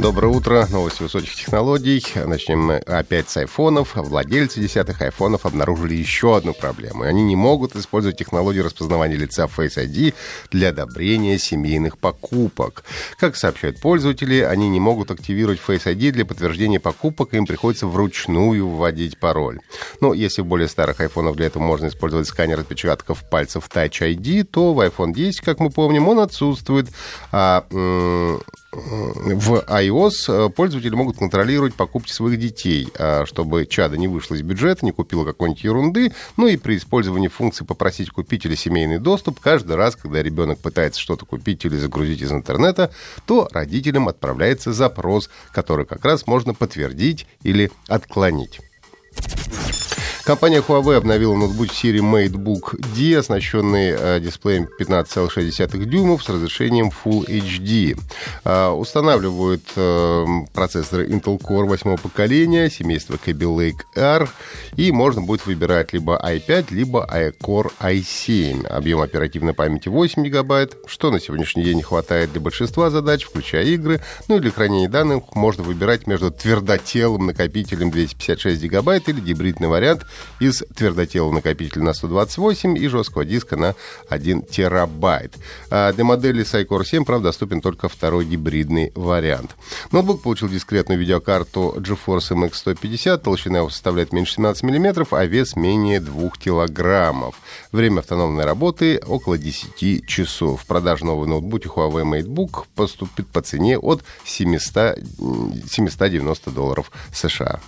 Доброе утро. Новости высоких технологий. Начнем мы опять с айфонов. Владельцы десятых айфонов обнаружили еще одну проблему. Они не могут использовать технологию распознавания лица Face ID для одобрения семейных покупок. Как сообщают пользователи, они не могут активировать Face ID для подтверждения покупок, им приходится вручную вводить пароль. Но если в более старых айфонах для этого можно использовать сканер отпечатков пальцев Touch ID, то в iPhone 10, как мы помним, он отсутствует. А в iOS э, пользователи могут контролировать покупки своих детей, а, чтобы чада не вышло из бюджета, не купила какой-нибудь ерунды. Ну и при использовании функции «попросить купить» или «семейный доступ» каждый раз, когда ребенок пытается что-то купить или загрузить из интернета, то родителям отправляется запрос, который как раз можно подтвердить или отклонить. Компания Huawei обновила ноутбук серии MateBook D, оснащенный э, дисплеем 15,6 дюймов с разрешением Full HD. Э, устанавливают э, процессоры Intel Core 8 поколения, семейства Kaby Lake R, и можно будет выбирать либо i5, либо iCore i7. Объем оперативной памяти 8 гигабайт, что на сегодняшний день хватает для большинства задач, включая игры. Ну и для хранения данных можно выбирать между твердотелым накопителем 256 гигабайт или гибридный вариант из твердотелого накопителя на 128 и жесткого диска на 1 терабайт. А для модели с iCore 7, правда, доступен только второй гибридный вариант. Ноутбук получил дискретную видеокарту GeForce MX 150, толщина его составляет меньше 17 мм, а вес менее 2 килограммов. Время автономной работы около 10 часов. В продажу новый ноутбук Huawei MateBook поступит по цене от 700, 790 долларов США.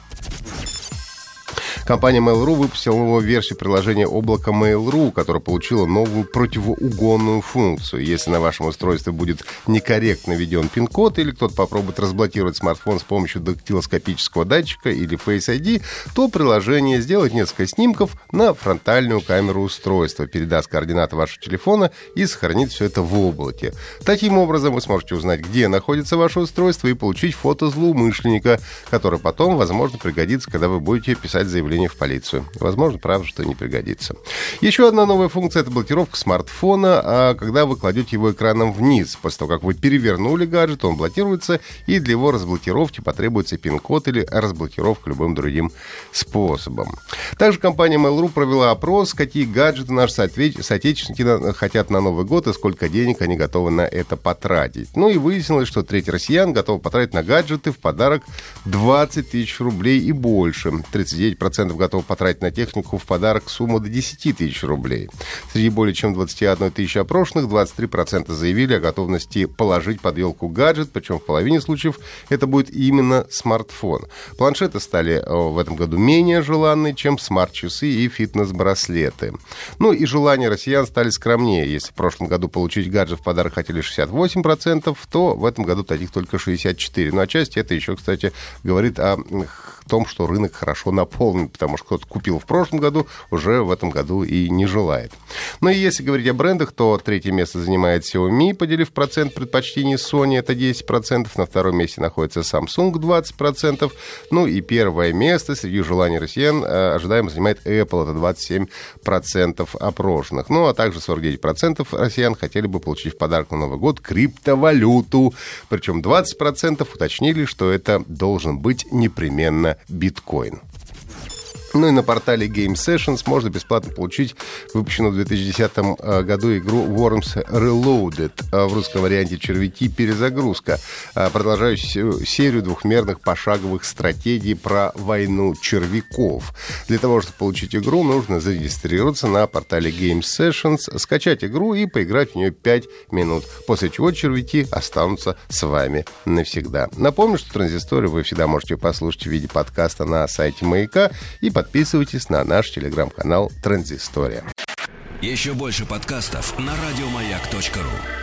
Компания Mail.ru выпустила новую версию приложения облака Mail.ru, которая получила новую противоугонную функцию. Если на вашем устройстве будет некорректно введен пин-код или кто-то попробует разблокировать смартфон с помощью дактилоскопического датчика или Face ID, то приложение сделает несколько снимков на фронтальную камеру устройства, передаст координаты вашего телефона и сохранит все это в облаке. Таким образом, вы сможете узнать, где находится ваше устройство и получить фото злоумышленника, которое потом, возможно, пригодится, когда вы будете писать заявление заявление в полицию. Возможно, правда, что не пригодится. Еще одна новая функция — это блокировка смартфона, а когда вы кладете его экраном вниз. После того, как вы перевернули гаджет, он блокируется, и для его разблокировки потребуется пин-код или разблокировка любым другим способом. Также компания Mail.ru провела опрос, какие гаджеты наши соотечественники хотят на Новый год и сколько денег они готовы на это потратить. Ну и выяснилось, что треть россиян готовы потратить на гаджеты в подарок 20 тысяч рублей и больше. 39% 10% готовы потратить на технику в подарок сумму до 10 тысяч рублей. Среди более чем 21 тысячи опрошенных 23% заявили о готовности положить под елку гаджет, причем в половине случаев это будет именно смартфон. Планшеты стали э, в этом году менее желанны, чем смарт-часы и фитнес-браслеты. Ну и желания россиян стали скромнее. Если в прошлом году получить гаджет в подарок хотели 68%, то в этом году таких только 64%. Ну, отчасти это еще, кстати, говорит о том, что рынок хорошо наполнен, потому что кто-то купил в прошлом году, уже в этом году и не желает. Ну и если говорить о брендах, то третье место занимает Xiaomi, поделив процент предпочтений Sony, это 10%, на втором месте находится Samsung 20%, ну и первое место среди желаний россиян э, ожидаемо занимает Apple, это 27% опрошенных. Ну а также 49% россиян хотели бы получить в подарок на Новый год криптовалюту, причем 20% уточнили, что это должен быть непременно биткоин. Ну и на портале Game Sessions можно бесплатно получить выпущенную в 2010 э, году игру Worms Reloaded э, в русском варианте «Червяки. Перезагрузка», э, продолжающую серию двухмерных пошаговых стратегий про войну червяков. Для того, чтобы получить игру, нужно зарегистрироваться на портале Game Sessions, скачать игру и поиграть в нее 5 минут, после чего червяки останутся с вами навсегда. Напомню, что транзисторию вы всегда можете послушать в виде подкаста на сайте Маяка и по подписывайтесь на наш телеграм-канал Транзистория. Еще больше подкастов на радиомаяк.ру